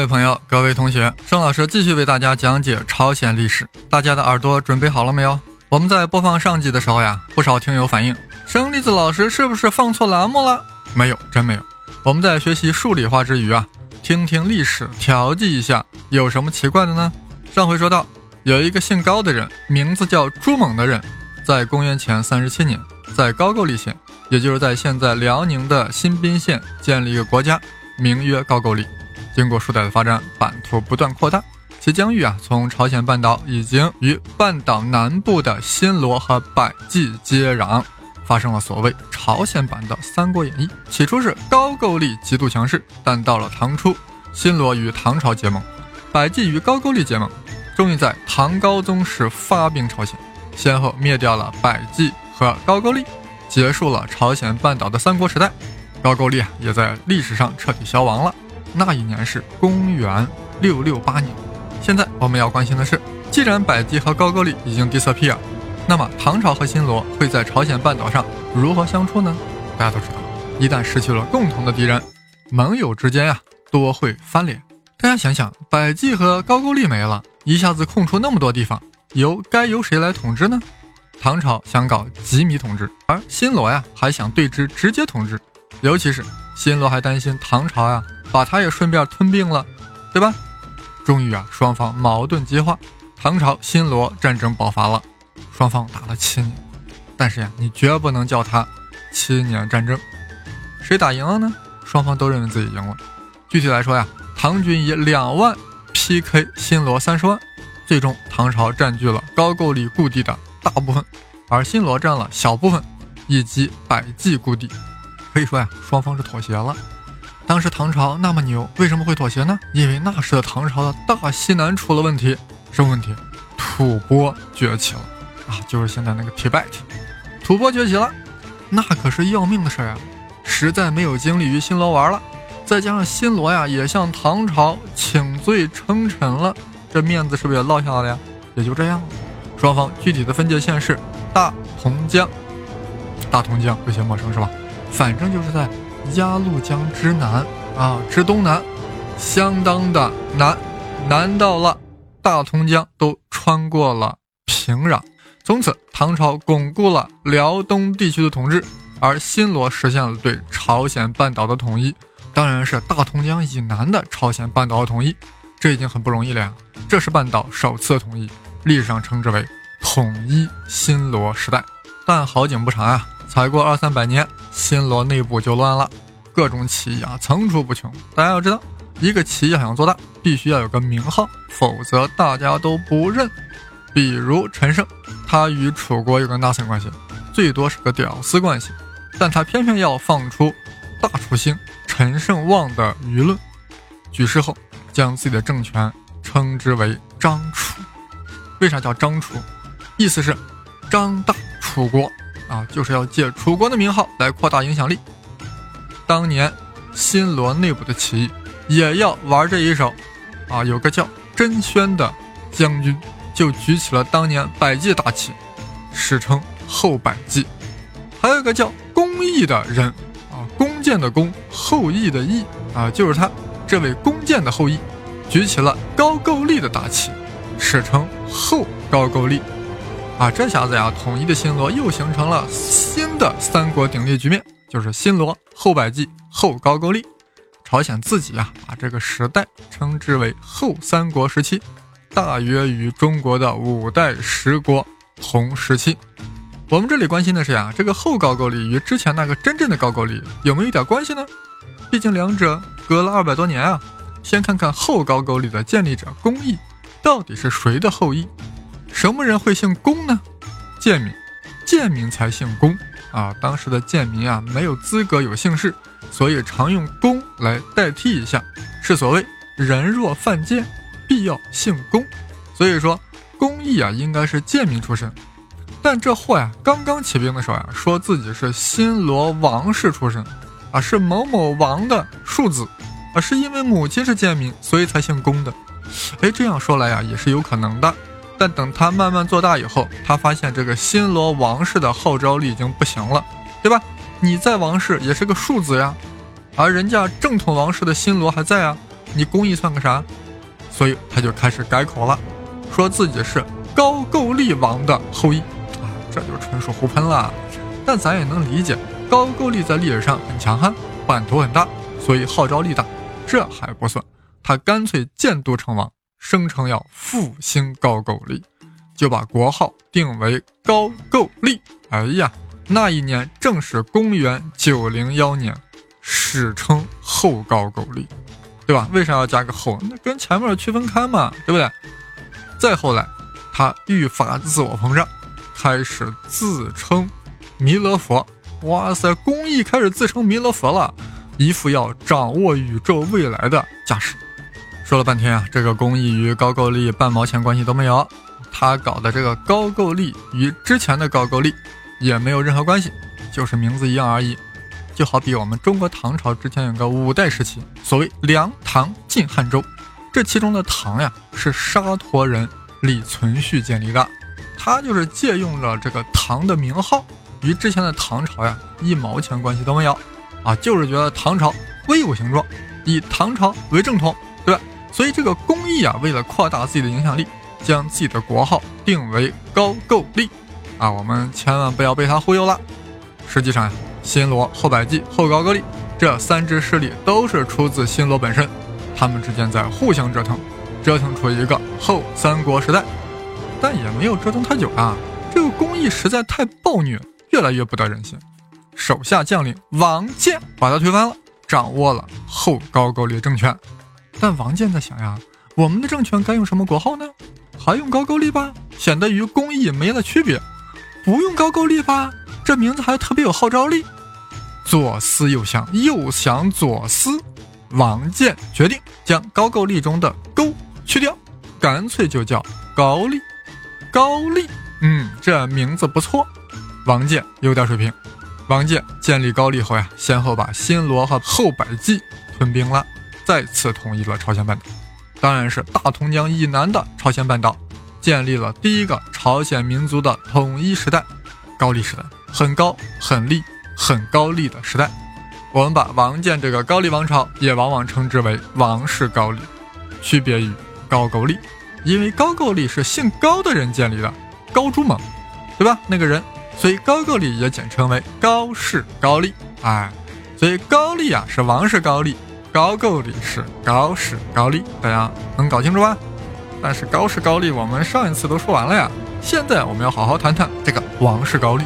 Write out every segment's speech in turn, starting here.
各位朋友，各位同学，盛老师继续为大家讲解朝鲜历史。大家的耳朵准备好了没有？我们在播放上集的时候呀，不少听友反映，生粒子老师是不是放错栏目了？没有，真没有。我们在学习数理化之余啊，听听历史，调剂一下，有什么奇怪的呢？上回说到，有一个姓高的人，名字叫朱猛的人，在公元前三十七年，在高句丽县，也就是在现在辽宁的新宾县，建立一个国家，名曰高句丽。经过数代的发展，版图不断扩大，其疆域啊，从朝鲜半岛已经与半岛南部的新罗和百济接壤，发生了所谓朝鲜版的《三国演义》。起初是高句丽极度强势，但到了唐初，新罗与唐朝结盟，百济与高句丽结盟，终于在唐高宗时发兵朝鲜，先后灭掉了百济和高句丽，结束了朝鲜半岛的三国时代。高句丽啊，也在历史上彻底消亡了。那一年是公元六六八年。现在我们要关心的是，既然百济和高句丽已经 disappear，那么唐朝和新罗会在朝鲜半岛上如何相处呢？大家都知道，一旦失去了共同的敌人，盟友之间呀多会翻脸。大家想想，百济和高句丽没了，一下子空出那么多地方，由该由谁来统治呢？唐朝想搞吉米统治，而新罗呀还想对之直接统治，尤其是新罗还担心唐朝呀。把他也顺便吞并了，对吧？终于啊，双方矛盾激化，唐朝新罗战争爆发了，双方打了七年。但是呀，你绝不能叫他七年战争。谁打赢了呢？双方都认为自己赢了。具体来说呀，唐军以两万 PK 新罗三十万，最终唐朝占据了高句丽故地的大部分，而新罗占了小部分，以及百济故地。可以说呀，双方是妥协了。当时唐朝那么牛，为什么会妥协呢？因为那时的唐朝的大西南出了问题，什么问题？吐蕃崛起了啊，就是现在那个 Tibet，吐蕃崛起了，那可是要命的事儿啊，实在没有精力与新罗玩了。再加上新罗呀，也向唐朝请罪称臣了，这面子是不是也落下来了呀？也就这样了。双方具体的分界线是大同江，大同江有些陌生是吧？反正就是在。鸭绿江之南啊，之东南，相当的南，南到了大同江都穿过了平壤。从此，唐朝巩固了辽东地区的统治，而新罗实现了对朝鲜半岛的统一，当然是大同江以南的朝鲜半岛的统一。这已经很不容易了呀，这是半岛首次统一，历史上称之为统一新罗时代。但好景不长啊。才过二三百年，新罗内部就乱了，各种起义啊层出不穷。大家要知道，一个企业想要做大，必须要有个名号，否则大家都不认。比如陈胜，他与楚国有个 nothing 关系，最多是个屌丝关系，但他偏偏要放出大楚兴、陈胜旺的舆论。举事后，将自己的政权称之为张楚。为啥叫张楚？意思是张大楚国。啊，就是要借楚国的名号来扩大影响力。当年新罗内部的起义也要玩这一手，啊，有个叫甄宣的将军就举起了当年百济大旗，史称后百济。还有个叫公义的人，啊，弓箭的弓，后羿的羿，啊，就是他这位弓箭的后羿，举起了高句丽的大旗，史称后高句丽。啊，这下子呀，统一的新罗又形成了新的三国鼎立局面，就是新罗后百济后高句丽。朝鲜自己啊，把这个时代称之为后三国时期，大约与中国的五代十国同时期。我们这里关心的是呀，这个后高句丽与之前那个真正的高句丽有没有一点关系呢？毕竟两者隔了二百多年啊。先看看后高句丽的建立者公义，到底是谁的后裔？什么人会姓公呢？贱民，贱民才姓公啊！当时的贱民啊，没有资格有姓氏，所以常用公来代替一下，是所谓人若犯贱，必要姓公。所以说，公义啊，应该是贱民出身。但这货呀，刚刚起兵的时候呀，说自己是新罗王室出身，啊，是某某王的庶子，啊，是因为母亲是贱民，所以才姓公的。哎，这样说来呀，也是有可能的。但等他慢慢做大以后，他发现这个新罗王室的号召力已经不行了，对吧？你在王室也是个庶子呀，而人家正统王室的新罗还在啊，你公义算个啥？所以他就开始改口了，说自己是高句丽王的后裔。啊这就纯属胡喷了，但咱也能理解，高句丽在历史上很强悍，版图很大，所以号召力大。这还不算，他干脆建都成王，声称要复兴高句丽，就把国号定为高句丽。哎呀，那一年正是公元九零幺年，史称后高句丽，对吧？为啥要加个后？那跟前面区分开嘛，对不对？再后来，他愈发自我膨胀。开始自称弥勒佛，哇塞，公益开始自称弥勒佛了，一副要掌握宇宙未来的架势。说了半天啊，这个公益与高句丽半毛钱关系都没有，他搞的这个高句丽与之前的高句丽也没有任何关系，就是名字一样而已。就好比我们中国唐朝之前有个五代时期，所谓梁、唐、晋、汉、周，这其中的唐呀是沙陀人李存勖建立的。他就是借用了这个唐的名号，与之前的唐朝呀一毛钱关系都没有，啊，就是觉得唐朝威武雄壮，以唐朝为正统，对吧？所以这个公义啊，为了扩大自己的影响力，将自己的国号定为高句丽，啊，我们千万不要被他忽悠了。实际上呀，新罗、后百济、后高句丽这三支势力都是出自新罗本身，他们之间在互相折腾，折腾出一个后三国时代。但也没有折腾太久啊！这个工艺实在太暴虐，越来越不得人心。手下将领王建把他推翻了，掌握了后高句丽政权。但王建在想呀，我们的政权该用什么国号呢？还用高句丽吧，显得与工艺没了区别。不用高句丽吧，这名字还特别有号召力。左思右想，又想左思，王建决定将高句丽中的“勾”去掉，干脆就叫高丽。高丽，嗯，这名字不错。王建有点水平。王建建立高丽后呀，先后把新罗和后百济吞并了，再次统一了朝鲜半岛，当然是大同江以南的朝鲜半岛，建立了第一个朝鲜民族的统一时代——高丽时代，很高、很丽、很高丽的时代。我们把王建这个高丽王朝也往往称之为王室高丽，区别于高句丽。因为高句丽是姓高的人建立的，高朱蒙，对吧？那个人，所以高句丽也简称为高氏高丽。哎，所以高丽啊是王氏高丽，高句丽是高氏高丽，大家能搞清楚吧？但是高氏高丽我们上一次都说完了呀，现在我们要好好谈谈这个王氏高丽。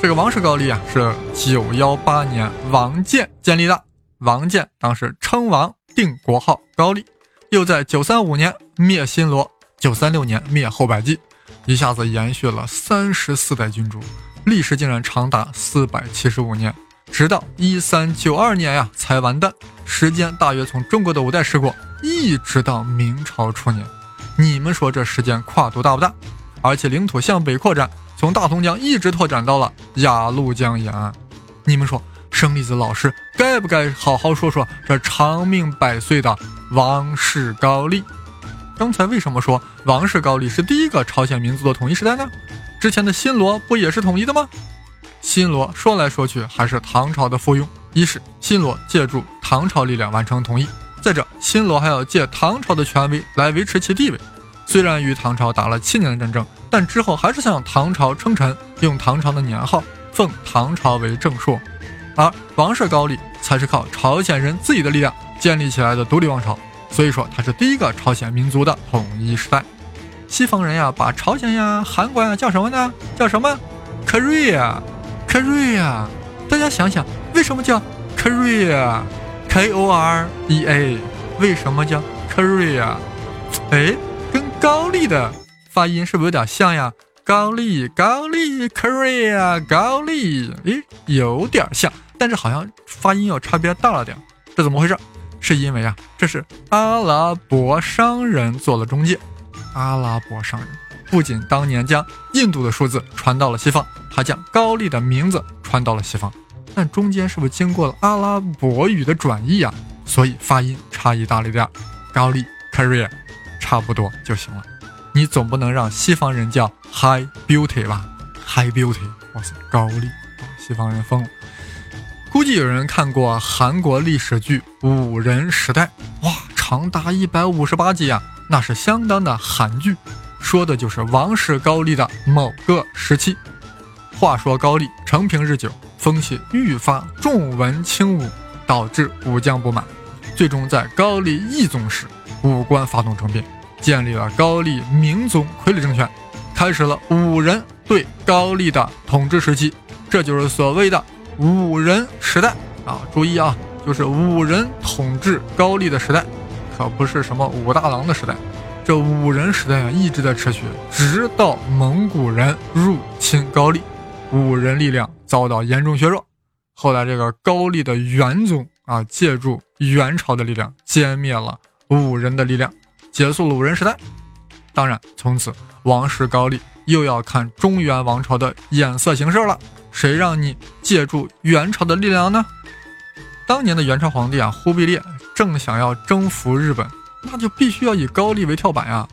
这个王氏高丽啊是九幺八年王建建立的，王建当时称王，定国号高丽。又在九三五年灭新罗，九三六年灭后百济，一下子延续了三十四代君主，历时竟然长达四百七十五年，直到一三九二年呀才完蛋，时间大约从中国的五代十国一直到明朝初年，你们说这时间跨度大不大？而且领土向北扩展，从大同江一直拓展到了鸭绿江沿岸，你们说？生栗子老师该不该好好说说这长命百岁的王室高丽？刚才为什么说王室高丽是第一个朝鲜民族的统一时代呢？之前的新罗不也是统一的吗？新罗说来说去还是唐朝的附庸。一是新罗借助唐朝力量完成统一，再者新罗还要借唐朝的权威来维持其地位。虽然与唐朝打了七年的战争，但之后还是向唐朝称臣，用唐朝的年号，奉唐朝为正朔。而王室高丽才是靠朝鲜人自己的力量建立起来的独立王朝，所以说它是第一个朝鲜民族的统一时代。西方人呀，把朝鲜呀、韩国呀叫什么呢？叫什么？Korea Korea，。大家想想，为什么叫 Korea，K O R E A，为什么叫 Korea？哎，跟高丽的发音是不是有点像呀？高丽，高丽，Korea，高丽，诶，有点像，但是好像发音要差别大了点，这怎么回事？是因为啊，这是阿拉伯商人做了中介。阿拉伯商人不仅当年将印度的数字传到了西方，还将高丽的名字传到了西方，但中间是不是经过了阿拉伯语的转译啊？所以发音差异大了点。高丽，Korea，差不多就行了。你总不能让西方人叫 High Beauty 吧？High Beauty，哇塞，高丽，西方人疯了。估计有人看过韩国历史剧《五人时代》，哇，长达一百五十八集啊，那是相当的韩剧，说的就是王室高丽的某个时期。话说高丽承平日久，风气愈发重文轻武，导致武将不满，最终在高丽懿宗时，武官发动政变。建立了高丽明宗傀儡政权，开始了武人对高丽的统治时期，这就是所谓的武人时代啊！注意啊，就是武人统治高丽的时代，可不是什么武大郎的时代。这五人时代啊，一直在持续，直到蒙古人入侵高丽，五人力量遭到严重削弱。后来这个高丽的元宗啊，借助元朝的力量歼灭了五人的力量。结束了五人时代，当然，从此王室高丽又要看中原王朝的眼色行事了。谁让你借助元朝的力量呢？当年的元朝皇帝啊，忽必烈正想要征服日本，那就必须要以高丽为跳板呀。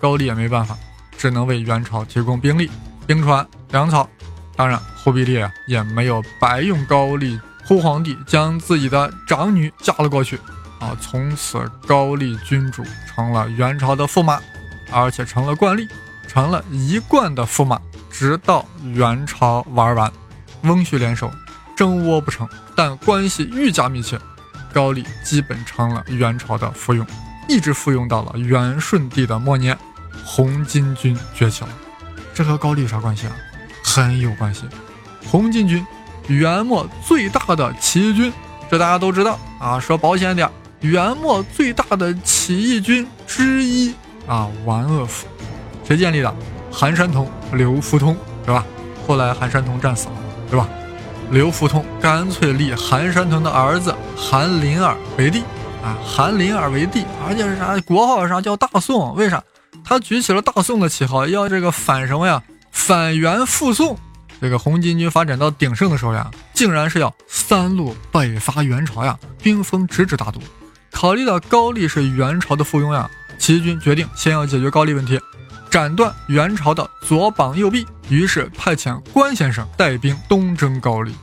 高丽也没办法，只能为元朝提供兵力、兵船、粮草。当然，忽必烈也没有白用高丽，忽皇帝将自己的长女嫁了过去。啊！从此高丽君主成了元朝的驸马，而且成了惯例，成了一贯的驸马，直到元朝玩完，翁婿联手，争窝不成，但关系愈加密切，高丽基本成了元朝的附庸，一直附庸到了元顺帝的末年，红巾军崛起了。这和高丽有啥关系啊？很有关系。红巾军，元末最大的起义军，这大家都知道啊。说保险点。元末最大的起义军之一啊，完恶府，谁建立的？韩山童、刘福通，对吧？后来韩山童战死了，对吧？刘福通干脆立韩山童的儿子韩林儿为帝啊，韩林儿为帝，而且是啥？国号啥叫大宋？为啥？他举起了大宋的旗号，要这个反什么呀？反元复宋。这个红巾军发展到鼎盛的时候呀，竟然是要三路北伐元朝呀，兵锋直指大都。考虑到高丽是元朝的附庸呀，起义军决定先要解决高丽问题，斩断元朝的左膀右臂。于是派遣关先生带兵东征高丽。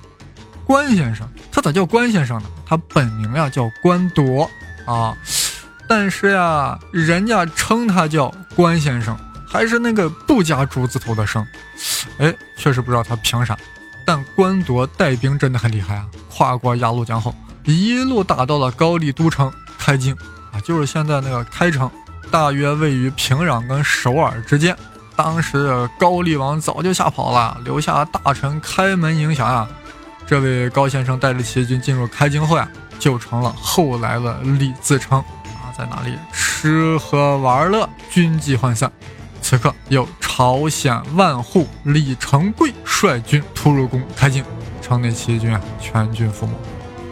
关先生，他咋叫关先生呢？他本名呀叫关铎啊，但是呀，人家称他叫关先生，还是那个不加竹字头的生。哎，确实不知道他凭啥。但关铎带兵真的很厉害啊，跨过鸭绿江后，一路打到了高丽都城。开京啊，就是现在那个开城，大约位于平壤跟首尔之间。当时高丽王早就吓跑了，留下大臣开门迎降啊。这位高先生带着起义军进入开京后呀，就成了后来的李自成啊，在哪里吃喝玩乐，军纪涣散。此刻有朝鲜万户李成桂率军突入宫开京，城内起义军啊全军覆没。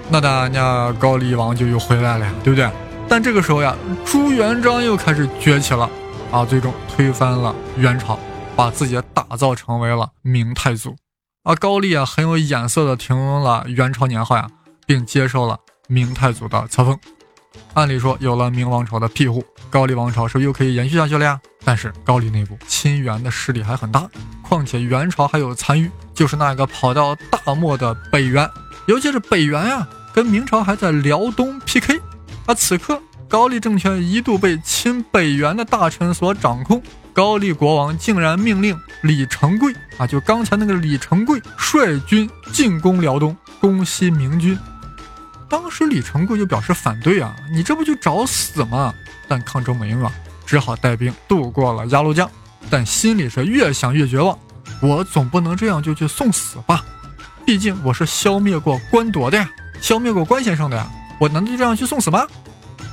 那大家高丽王就又回来了呀，对不对？但这个时候呀，朱元璋又开始崛起了，啊，最终推翻了元朝，把自己打造成为了明太祖。而高丽啊，很有眼色的停了元朝年号呀，并接受了明太祖的册封。按理说，有了明王朝的庇护，高丽王朝是不是又可以延续下去了呀？但是高丽内部亲元的势力还很大，况且元朝还有残余，就是那个跑到大漠的北元，尤其是北元呀。跟明朝还在辽东 PK，而此刻高丽政权一度被亲北元的大臣所掌控，高丽国王竟然命令李成桂啊，就刚才那个李成桂率军进攻辽东，攻西明军。当时李成桂就表示反对啊，你这不就找死吗？但抗争没用啊，只好带兵渡过了鸭绿江，但心里是越想越绝望，我总不能这样就去送死吧，毕竟我是消灭过官铎的呀。消灭过关先生的呀，我难道就这样去送死吗？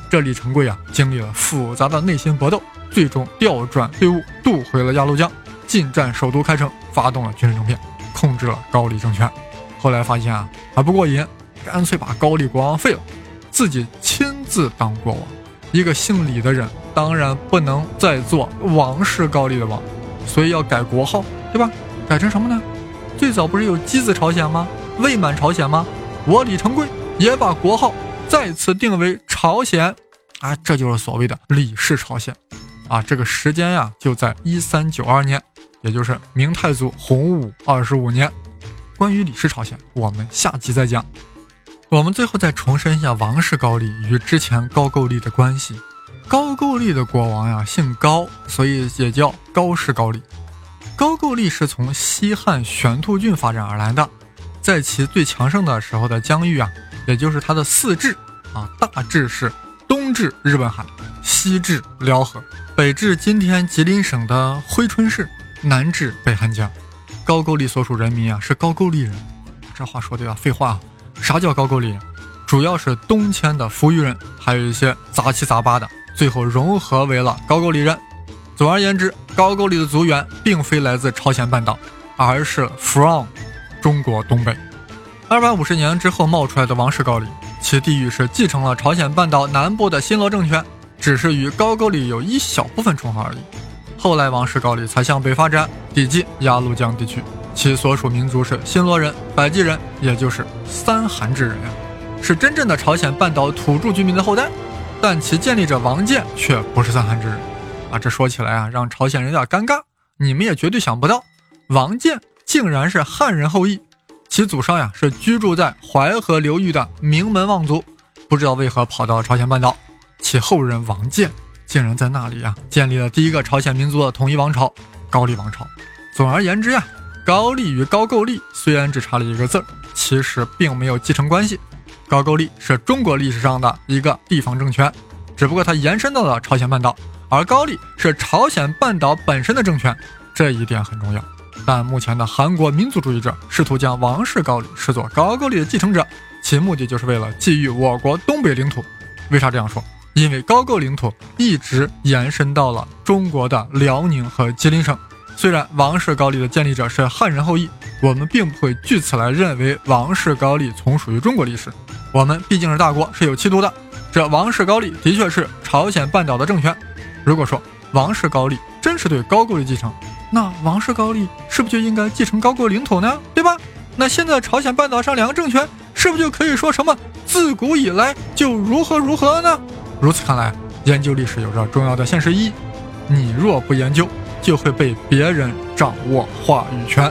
这李成桂啊，经历了复杂的内心搏斗，最终调转队伍渡回了鸭绿江，进占首都开城，发动了军事政变，控制了高丽政权。后来发现啊还不过瘾，干脆把高丽国王废了，自己亲自当国王。一个姓李的人，当然不能再做王室高丽的王，所以要改国号，对吧？改成什么呢？最早不是有箕子朝鲜吗？魏满朝鲜吗？我李成桂也把国号再次定为朝鲜，啊，这就是所谓的李氏朝鲜，啊，这个时间呀就在一三九二年，也就是明太祖洪武二十五年。关于李氏朝鲜，我们下集再讲。我们最后再重申一下王氏高丽与之前高句丽的关系。高句丽的国王呀姓高，所以也叫高氏高丽。高句丽是从西汉玄兔郡发展而来的，在其最强盛的时候的疆域啊，也就是它的四治啊，大致是东至日本海，西至辽河，北至今天吉林省的珲春市，南至北汉江。高句丽所属人民啊是高句丽人，这话说的呀废话啊。啥叫高句丽？主要是东迁的扶余人，还有一些杂七杂八的，最后融合为了高句丽人。总而言之，高句丽的族源并非来自朝鲜半岛，而是 from 中国东北。二百五十年之后冒出来的王氏高丽，其地域是继承了朝鲜半岛南部的新罗政权，只是与高句丽有一小部分重合而已。后来王氏高丽才向北发展，抵近鸭绿江地区。其所属民族是新罗人、百济人，也就是三韩之人呀，是真正的朝鲜半岛土著居民的后代。但其建立者王建却不是三韩之人啊！这说起来啊，让朝鲜人有点尴尬。你们也绝对想不到，王建竟然是汉人后裔，其祖上呀是居住在淮河流域的名门望族，不知道为何跑到了朝鲜半岛。其后人王建竟然在那里呀建立了第一个朝鲜民族的统一王朝——高丽王朝。总而言之呀。高丽与高句丽虽然只差了一个字儿，其实并没有继承关系。高句丽是中国历史上的一个地方政权，只不过它延伸到了朝鲜半岛，而高丽是朝鲜半岛本身的政权，这一点很重要。但目前的韩国民族主义者试图将王室高丽视作高句丽的继承者，其目的就是为了觊觎我国东北领土。为啥这样说？因为高句领土一直延伸到了中国的辽宁和吉林省。虽然王室高丽的建立者是汉人后裔，我们并不会据此来认为王室高丽从属于中国历史。我们毕竟是大国，是有气度的。这王室高丽的确是朝鲜半岛的政权。如果说王室高丽真是对高句丽继承，那王氏高丽是不是就应该继承高句丽领土呢？对吧？那现在朝鲜半岛上两个政权是不是就可以说什么自古以来就如何如何呢？如此看来，研究历史有着重要的现实意义。你若不研究，就会被别人掌握话语权。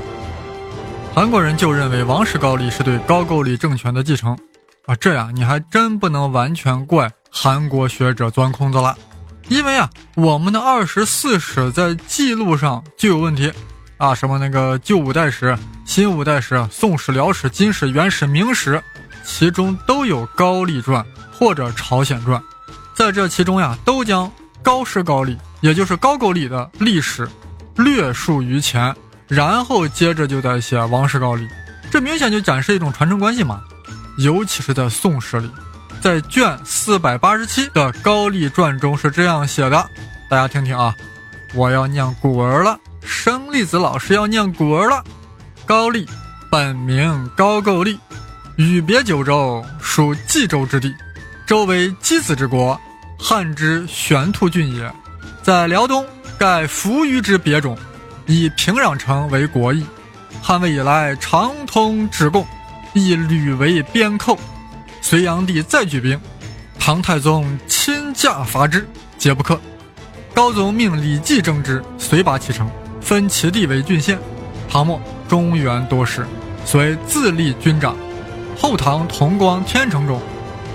韩国人就认为王室高丽是对高句丽政权的继承啊，这样你还真不能完全怪韩国学者钻空子了，因为啊，我们的二十四史在记录上就有问题啊，什么那个旧五代史、新五代史、宋史、辽史、金史、元史、明史，其中都有高丽传或者朝鲜传，在这其中呀，都将高氏高丽。也就是高句丽的历史略述于前，然后接着就在写王室高丽，这明显就展示一种传承关系嘛。尤其是在宋史里，在卷四百八十七的高丽传中是这样写的，大家听听啊，我要念古文了，生粒子老师要念古文了。高丽本名高句丽，与别九州，属冀州之地，周为箕子之国，汉之玄兔郡也。在辽东，盖扶余之别种，以平壤城为国邑。汉魏以来，常通直贡，以屡为边寇。隋炀帝再举兵，唐太宗亲驾伐之，皆不克。高宗命李继征之，遂拔其城，分其地为郡县。唐末，中原多事，遂自立军长。后唐同光天成中，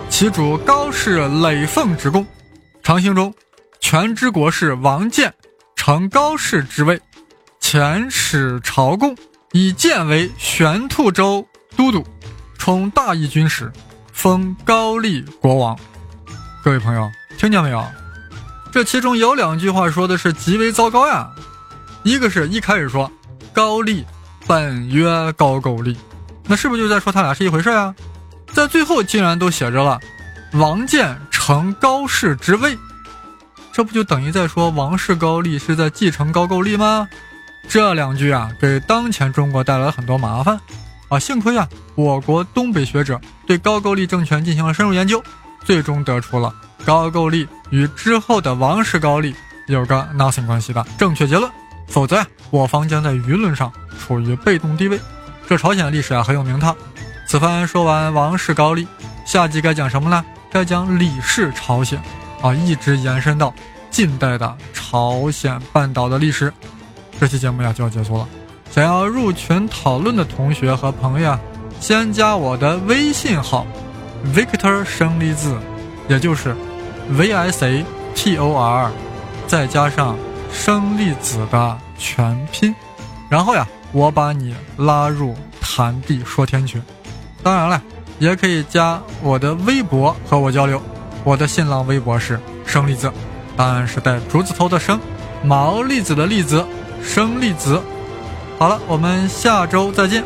其主高氏累奉之贡。长兴中。全知国士王建承高氏之位，遣使朝贡，以建为玄兔州都督，充大义军使，封高丽国王。各位朋友，听见没有？这其中有两句话说的是极为糟糕呀。一个是一开始说高丽本曰高句丽，那是不是就在说他俩是一回事啊？在最后竟然都写着了“王建承高氏之位”，这不就等于在说王室高丽是在继承高句丽吗？这两句啊，给当前中国带来了很多麻烦啊！幸亏啊，我国东北学者对高句丽政权进行了深入研究，最终得出了高句丽与之后的王室高丽有个 nothing 关系的正确结论。否则呀，我方将在舆论上处于被动地位。这朝鲜历史啊很有名堂。此番说完王室高丽，下集该讲什么呢？该讲李氏朝鲜啊，一直延伸到近代的朝鲜半岛的历史。这期节目呀就要结束了。想要入群讨论的同学和朋友，先加我的微信号，Victor 生离字，也就是 V I C T O R，再加上。生粒子的全拼，然后呀，我把你拉入谈地说天群。当然了，也可以加我的微博和我交流。我的新浪微博是生粒子，当然是带竹字头的生，毛栗子的栗子，生粒子。好了，我们下周再见。